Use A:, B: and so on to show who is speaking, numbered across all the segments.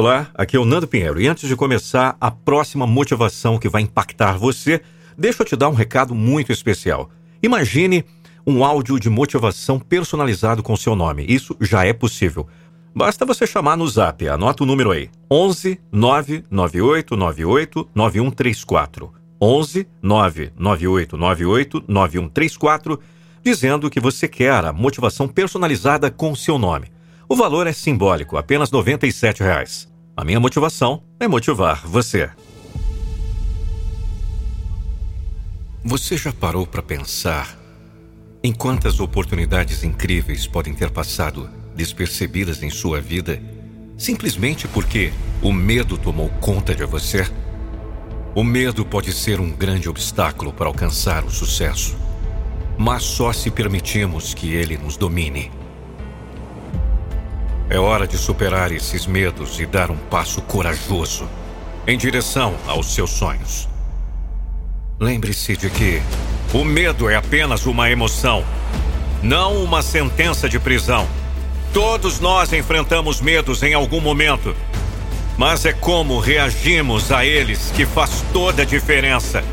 A: Olá, aqui é o Nando Pinheiro e antes de começar a próxima motivação que vai impactar você, deixa eu te dar um recado muito especial. Imagine um áudio de motivação personalizado com seu nome. Isso já é possível. Basta você chamar no zap, anota o número aí: 11 998 98 9134. 11 998 98 9134, dizendo que você quer a motivação personalizada com seu nome. O valor é simbólico, apenas 97 reais. A minha motivação é motivar você. Você já parou para pensar em quantas oportunidades incríveis podem ter passado despercebidas em sua vida simplesmente porque o medo tomou conta de você? O medo pode ser um grande obstáculo para alcançar o sucesso, mas só se permitimos que ele nos domine. É hora de superar esses medos e dar um passo corajoso em direção aos seus sonhos. Lembre-se de que o medo é apenas uma emoção, não uma sentença de prisão. Todos nós enfrentamos medos em algum momento, mas é como reagimos a eles que faz toda a diferença.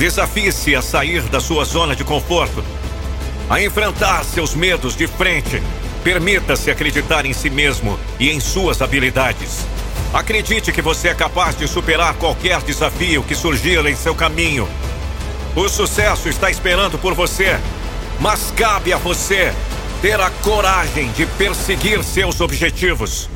A: Desafie-se a sair da sua zona de conforto, a enfrentar seus medos de frente. Permita-se acreditar em si mesmo e em suas habilidades. Acredite que você é capaz de superar qualquer desafio que surgir em seu caminho. O sucesso está esperando por você, mas cabe a você ter a coragem de perseguir seus objetivos.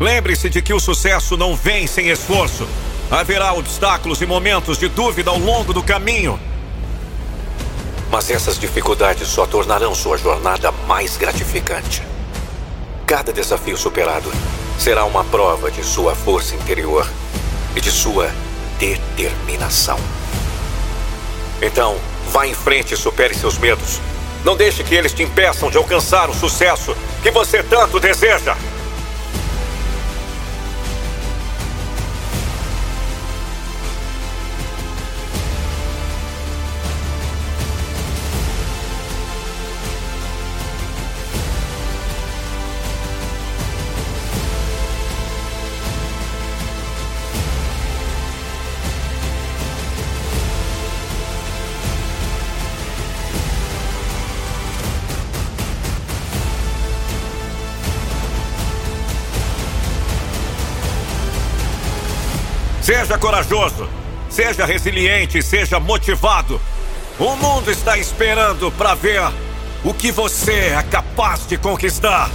A: Lembre-se de que o sucesso não vem sem esforço. Haverá obstáculos e momentos de dúvida ao longo do caminho. Mas essas dificuldades só tornarão sua jornada mais gratificante. Cada desafio superado será uma prova de sua força interior e de sua determinação. Então, vá em frente e supere seus medos. Não deixe que eles te impeçam de alcançar o sucesso que você tanto deseja. Seja corajoso, seja resiliente, seja motivado. O mundo está esperando para ver o que você é capaz de conquistar.